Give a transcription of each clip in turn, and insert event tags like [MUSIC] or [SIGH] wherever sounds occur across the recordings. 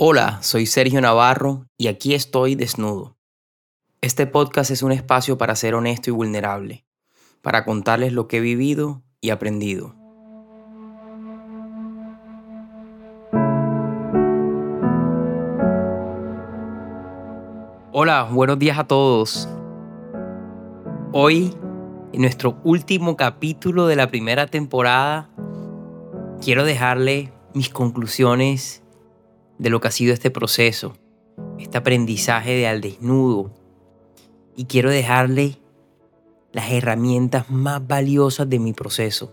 Hola, soy Sergio Navarro y aquí estoy desnudo. Este podcast es un espacio para ser honesto y vulnerable, para contarles lo que he vivido y aprendido. Hola, buenos días a todos. Hoy, en nuestro último capítulo de la primera temporada, quiero dejarle mis conclusiones de lo que ha sido este proceso, este aprendizaje de al desnudo. Y quiero dejarle las herramientas más valiosas de mi proceso.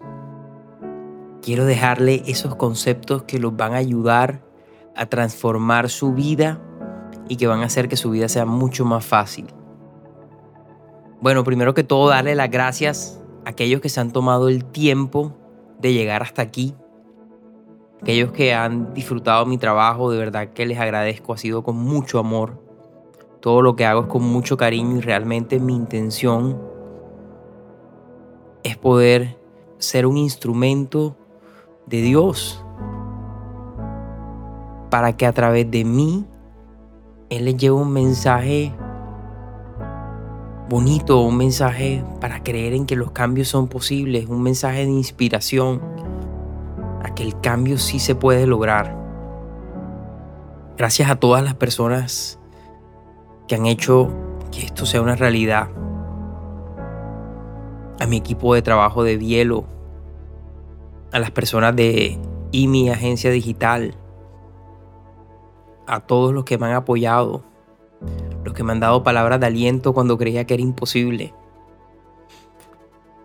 Quiero dejarle esos conceptos que los van a ayudar a transformar su vida y que van a hacer que su vida sea mucho más fácil. Bueno, primero que todo, darle las gracias a aquellos que se han tomado el tiempo de llegar hasta aquí, aquellos que han disfrutado mi trabajo, de verdad que les agradezco, ha sido con mucho amor. Todo lo que hago es con mucho cariño y realmente mi intención es poder ser un instrumento de Dios para que a través de mí Él les lleve un mensaje bonito, un mensaje para creer en que los cambios son posibles, un mensaje de inspiración que el cambio sí se puede lograr. Gracias a todas las personas que han hecho que esto sea una realidad. A mi equipo de trabajo de Bielo, a las personas de IMI Agencia Digital, a todos los que me han apoyado, los que me han dado palabras de aliento cuando creía que era imposible.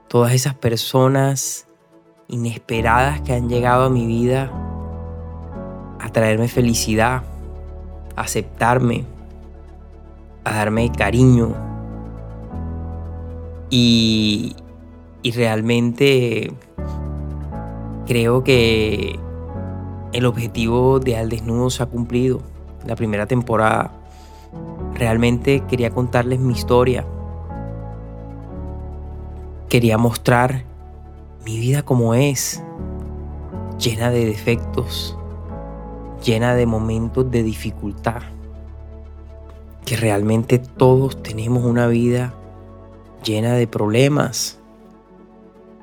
Todas esas personas inesperadas que han llegado a mi vida a traerme felicidad, a aceptarme, a darme cariño. Y, y realmente creo que el objetivo de Al Desnudo se ha cumplido. La primera temporada. Realmente quería contarles mi historia. Quería mostrar mi vida como es, llena de defectos, llena de momentos de dificultad, que realmente todos tenemos una vida llena de problemas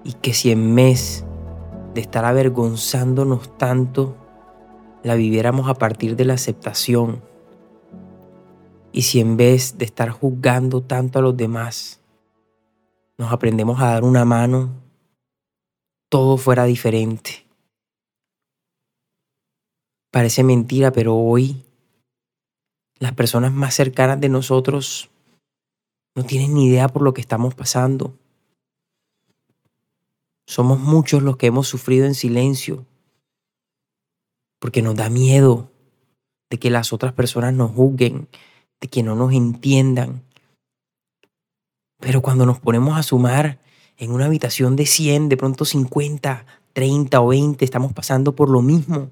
y que si en mes de estar avergonzándonos tanto, la viviéramos a partir de la aceptación y si en vez de estar juzgando tanto a los demás, nos aprendemos a dar una mano todo fuera diferente. Parece mentira, pero hoy las personas más cercanas de nosotros no tienen ni idea por lo que estamos pasando. Somos muchos los que hemos sufrido en silencio porque nos da miedo de que las otras personas nos juzguen, de que no nos entiendan. Pero cuando nos ponemos a sumar en una habitación de 100, de pronto 50, 30 o 20, estamos pasando por lo mismo.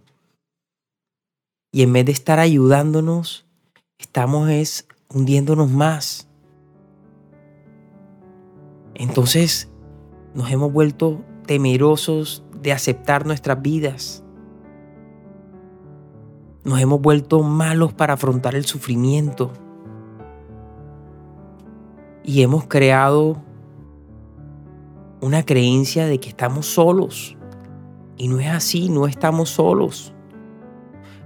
Y en vez de estar ayudándonos, estamos es hundiéndonos más. Entonces nos hemos vuelto temerosos de aceptar nuestras vidas. Nos hemos vuelto malos para afrontar el sufrimiento. Y hemos creado una creencia de que estamos solos. Y no es así, no estamos solos.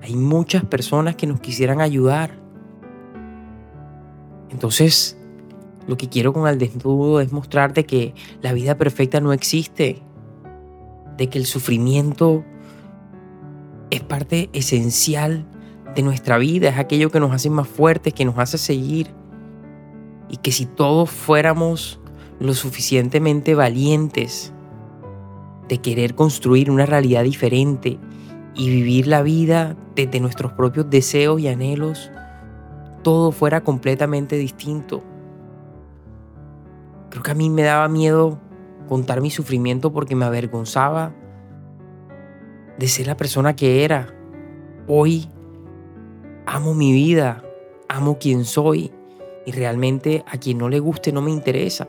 Hay muchas personas que nos quisieran ayudar. Entonces, lo que quiero con el desnudo es mostrarte que la vida perfecta no existe, de que el sufrimiento es parte esencial de nuestra vida, es aquello que nos hace más fuertes, que nos hace seguir. Y que si todos fuéramos lo suficientemente valientes de querer construir una realidad diferente y vivir la vida desde nuestros propios deseos y anhelos, todo fuera completamente distinto. Creo que a mí me daba miedo contar mi sufrimiento porque me avergonzaba de ser la persona que era. Hoy amo mi vida, amo quien soy y realmente a quien no le guste no me interesa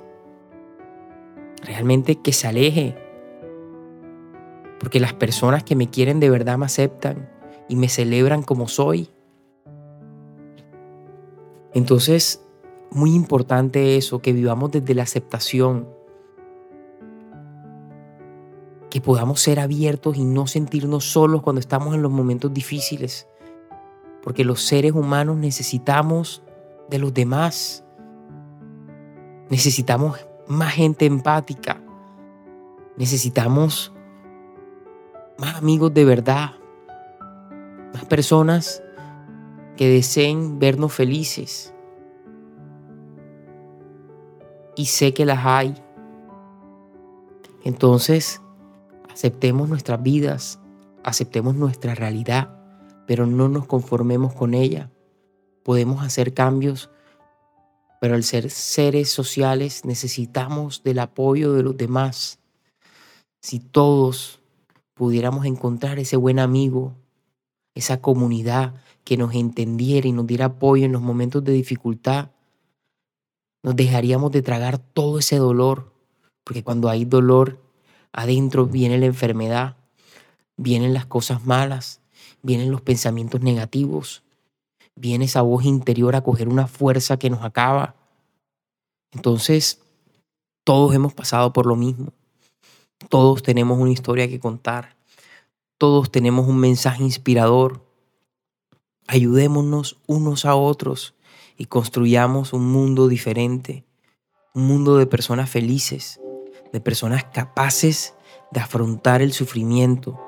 realmente que se aleje. Porque las personas que me quieren de verdad me aceptan y me celebran como soy. Entonces, muy importante eso, que vivamos desde la aceptación, que podamos ser abiertos y no sentirnos solos cuando estamos en los momentos difíciles, porque los seres humanos necesitamos de los demás, necesitamos más gente empática, necesitamos más amigos de verdad, más personas que deseen vernos felices. Y sé que las hay. Entonces, aceptemos nuestras vidas, aceptemos nuestra realidad, pero no nos conformemos con ella. Podemos hacer cambios, pero al ser seres sociales necesitamos del apoyo de los demás. Si todos pudiéramos encontrar ese buen amigo, esa comunidad que nos entendiera y nos diera apoyo en los momentos de dificultad, nos dejaríamos de tragar todo ese dolor, porque cuando hay dolor, adentro viene la enfermedad, vienen las cosas malas, vienen los pensamientos negativos, viene esa voz interior a coger una fuerza que nos acaba. Entonces, todos hemos pasado por lo mismo. Todos tenemos una historia que contar. Todos tenemos un mensaje inspirador. Ayudémonos unos a otros y construyamos un mundo diferente, un mundo de personas felices, de personas capaces de afrontar el sufrimiento,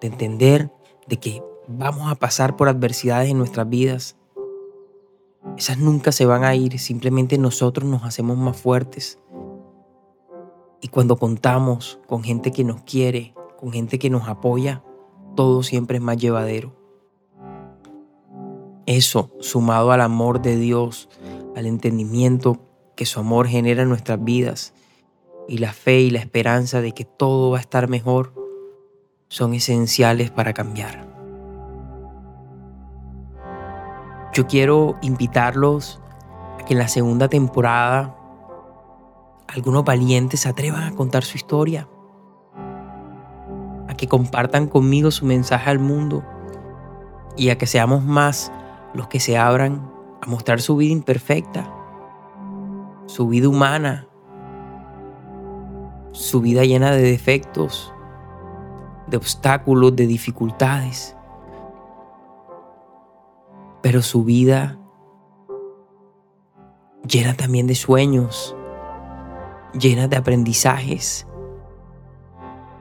de entender de que vamos a pasar por adversidades en nuestras vidas. Esas nunca se van a ir, simplemente nosotros nos hacemos más fuertes. Y cuando contamos con gente que nos quiere, con gente que nos apoya, todo siempre es más llevadero. Eso, sumado al amor de Dios, al entendimiento que su amor genera en nuestras vidas y la fe y la esperanza de que todo va a estar mejor, son esenciales para cambiar. Yo quiero invitarlos a que en la segunda temporada algunos valientes se atrevan a contar su historia, a que compartan conmigo su mensaje al mundo y a que seamos más los que se abran a mostrar su vida imperfecta, su vida humana, su vida llena de defectos, de obstáculos, de dificultades, pero su vida llena también de sueños, llena de aprendizajes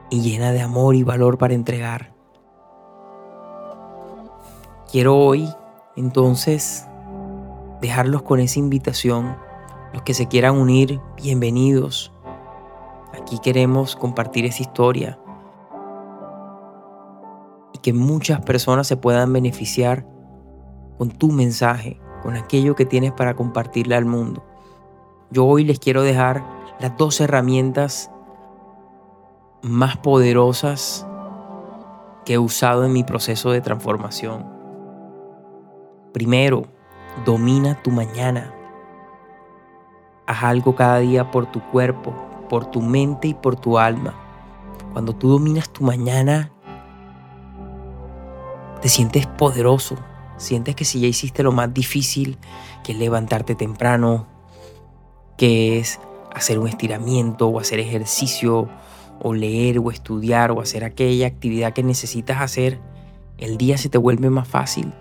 y llena de amor y valor para entregar. Quiero hoy entonces dejarlos con esa invitación. Los que se quieran unir, bienvenidos. Aquí queremos compartir esa historia y que muchas personas se puedan beneficiar con tu mensaje, con aquello que tienes para compartirle al mundo. Yo hoy les quiero dejar las dos herramientas más poderosas que he usado en mi proceso de transformación. Primero, domina tu mañana. Haz algo cada día por tu cuerpo, por tu mente y por tu alma. Cuando tú dominas tu mañana, te sientes poderoso. Sientes que si ya hiciste lo más difícil, que es levantarte temprano, que es hacer un estiramiento o hacer ejercicio o leer o estudiar o hacer aquella actividad que necesitas hacer, el día se te vuelve más fácil.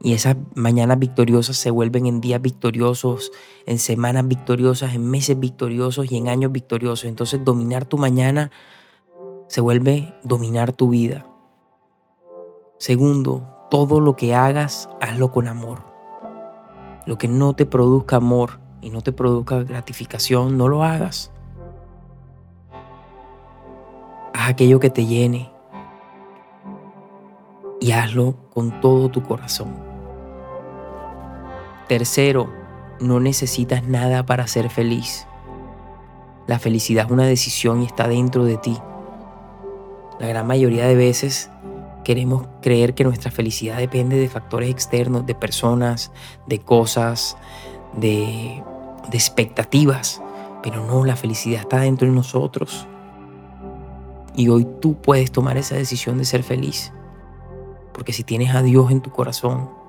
Y esas mañanas victoriosas se vuelven en días victoriosos, en semanas victoriosas, en meses victoriosos y en años victoriosos. Entonces dominar tu mañana se vuelve dominar tu vida. Segundo, todo lo que hagas, hazlo con amor. Lo que no te produzca amor, y no te produzca gratificación, no lo hagas. Haz aquello que te llene y hazlo con todo tu corazón. Tercero, no necesitas nada para ser feliz. La felicidad es una decisión y está dentro de ti. La gran mayoría de veces queremos creer que nuestra felicidad depende de factores externos, de personas, de cosas, de expectativas, pero no, la felicidad está dentro de nosotros. Y hoy tú puedes tomar esa decisión de ser feliz, porque si tienes a Dios en tu corazón,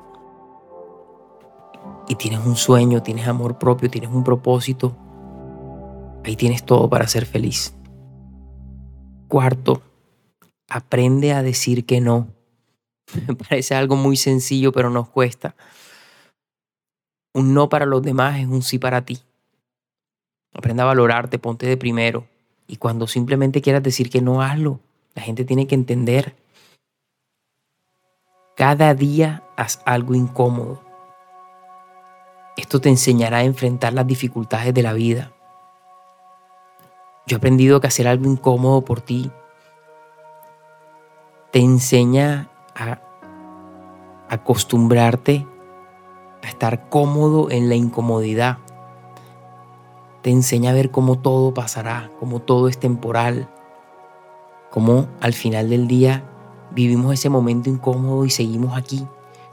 y tienes un sueño, tienes amor propio, tienes un propósito, ahí tienes todo para ser feliz. Cuarto, aprende a decir que no. Me [LAUGHS] parece algo muy sencillo, pero nos cuesta. Un no para los demás es un sí para ti. Aprende a valorarte, ponte de primero. Y cuando simplemente quieras decir que no, hazlo. La gente tiene que entender. Cada día haz algo incómodo. Esto te enseñará a enfrentar las dificultades de la vida. Yo he aprendido que hacer algo incómodo por ti te enseña a acostumbrarte a estar cómodo en la incomodidad. Te enseña a ver cómo todo pasará, cómo todo es temporal, cómo al final del día vivimos ese momento incómodo y seguimos aquí.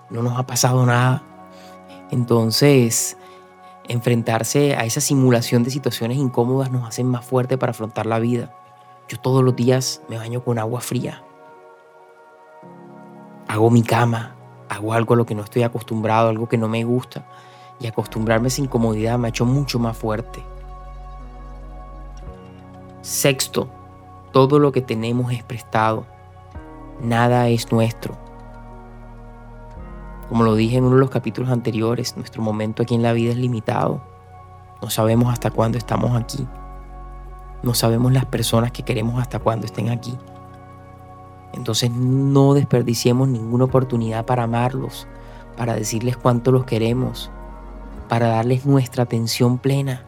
No nos ha pasado nada. Entonces, enfrentarse a esa simulación de situaciones incómodas nos hace más fuerte para afrontar la vida. Yo todos los días me baño con agua fría. Hago mi cama, hago algo a lo que no estoy acostumbrado, algo que no me gusta. Y acostumbrarme a esa incomodidad me ha hecho mucho más fuerte. Sexto, todo lo que tenemos es prestado. Nada es nuestro. Como lo dije en uno de los capítulos anteriores, nuestro momento aquí en la vida es limitado. No sabemos hasta cuándo estamos aquí. No sabemos las personas que queremos hasta cuándo estén aquí. Entonces no desperdiciemos ninguna oportunidad para amarlos, para decirles cuánto los queremos, para darles nuestra atención plena.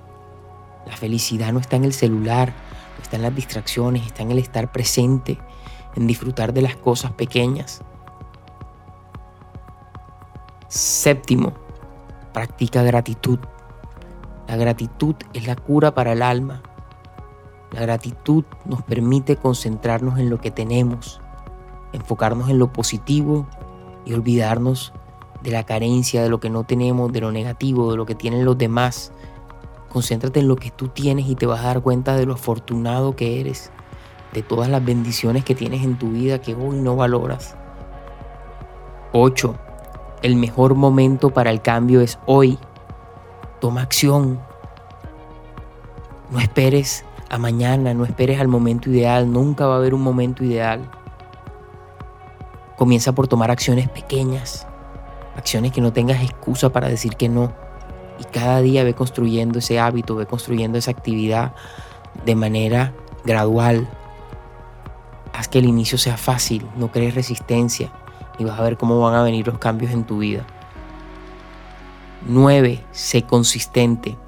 La felicidad no está en el celular, no está en las distracciones, está en el estar presente, en disfrutar de las cosas pequeñas. Séptimo, practica gratitud. La gratitud es la cura para el alma. La gratitud nos permite concentrarnos en lo que tenemos, enfocarnos en lo positivo y olvidarnos de la carencia, de lo que no tenemos, de lo negativo, de lo que tienen los demás. Concéntrate en lo que tú tienes y te vas a dar cuenta de lo afortunado que eres, de todas las bendiciones que tienes en tu vida que hoy no valoras. 8. El mejor momento para el cambio es hoy. Toma acción. No esperes a mañana, no esperes al momento ideal. Nunca va a haber un momento ideal. Comienza por tomar acciones pequeñas, acciones que no tengas excusa para decir que no. Y cada día ve construyendo ese hábito, ve construyendo esa actividad de manera gradual. Haz que el inicio sea fácil, no crees resistencia y vas a ver cómo van a venir los cambios en tu vida. 9. Sé consistente.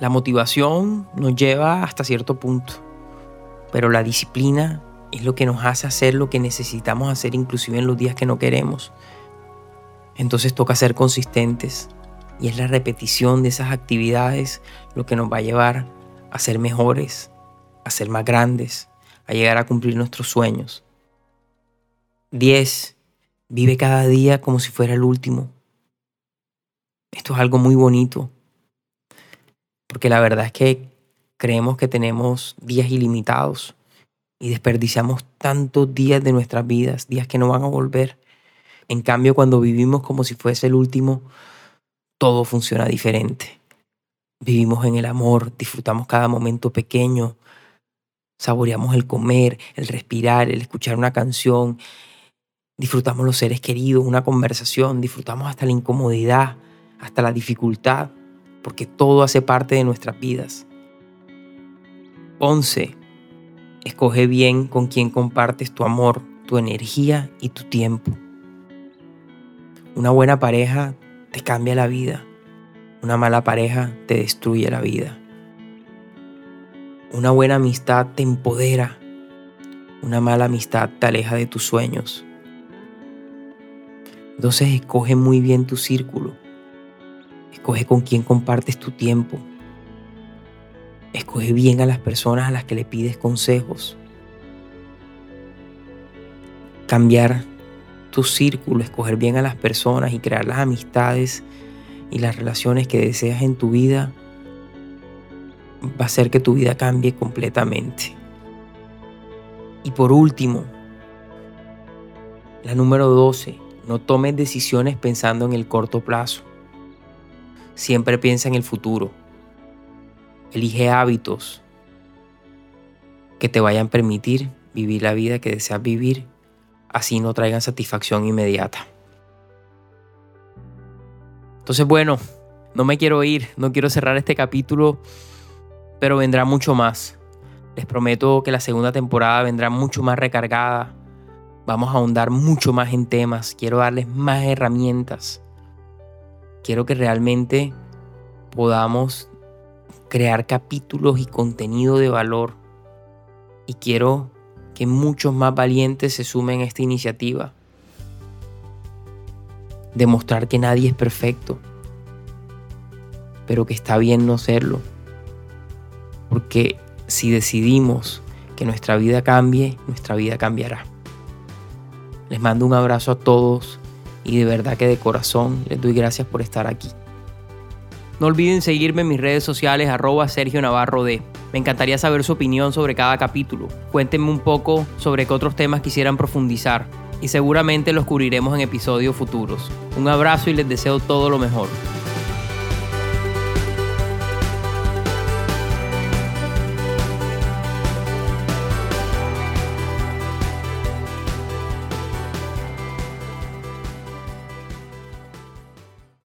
La motivación nos lleva hasta cierto punto, pero la disciplina es lo que nos hace hacer lo que necesitamos hacer inclusive en los días que no queremos. Entonces toca ser consistentes y es la repetición de esas actividades lo que nos va a llevar a ser mejores, a ser más grandes, a llegar a cumplir nuestros sueños. 10. Vive cada día como si fuera el último. Esto es algo muy bonito, porque la verdad es que creemos que tenemos días ilimitados y desperdiciamos tantos días de nuestras vidas, días que no van a volver. En cambio, cuando vivimos como si fuese el último, todo funciona diferente. Vivimos en el amor, disfrutamos cada momento pequeño, saboreamos el comer, el respirar, el escuchar una canción, disfrutamos los seres queridos, una conversación, disfrutamos hasta la incomodidad, hasta la dificultad, porque todo hace parte de nuestras vidas. 11. Escoge bien con quién compartes tu amor, tu energía y tu tiempo. Una buena pareja te cambia la vida. Una mala pareja te destruye la vida. Una buena amistad te empodera. Una mala amistad te aleja de tus sueños. Entonces escoge muy bien tu círculo. Escoge con quién compartes tu tiempo. Escoge bien a las personas a las que le pides consejos. Cambiar tu círculo, escoger bien a las personas y crear las amistades y las relaciones que deseas en tu vida va a hacer que tu vida cambie completamente. Y por último, la número 12, No tomes decisiones pensando en el corto plazo. Siempre piensa en el futuro. Elige hábitos que te vayan a permitir vivir la vida que deseas vivir, así no traigan satisfacción inmediata. Entonces, bueno, no me quiero ir, no quiero cerrar este capítulo, pero vendrá mucho más. Les prometo que la segunda temporada vendrá mucho más recargada. Vamos a ahondar mucho más en temas. Quiero darles más herramientas. Quiero que realmente podamos crear capítulos y contenido de valor. Y quiero que muchos más valientes se sumen a esta iniciativa. Demostrar que nadie es perfecto, pero que está bien no serlo. Porque si decidimos que nuestra vida cambie, nuestra vida cambiará. Les mando un abrazo a todos y de verdad que de corazón les doy gracias por estar aquí. No olviden seguirme en mis redes sociales arroba Sergio Navarro D. Me encantaría saber su opinión sobre cada capítulo. Cuéntenme un poco sobre qué otros temas quisieran profundizar y seguramente los cubriremos en episodios futuros. Un abrazo y les deseo todo lo mejor.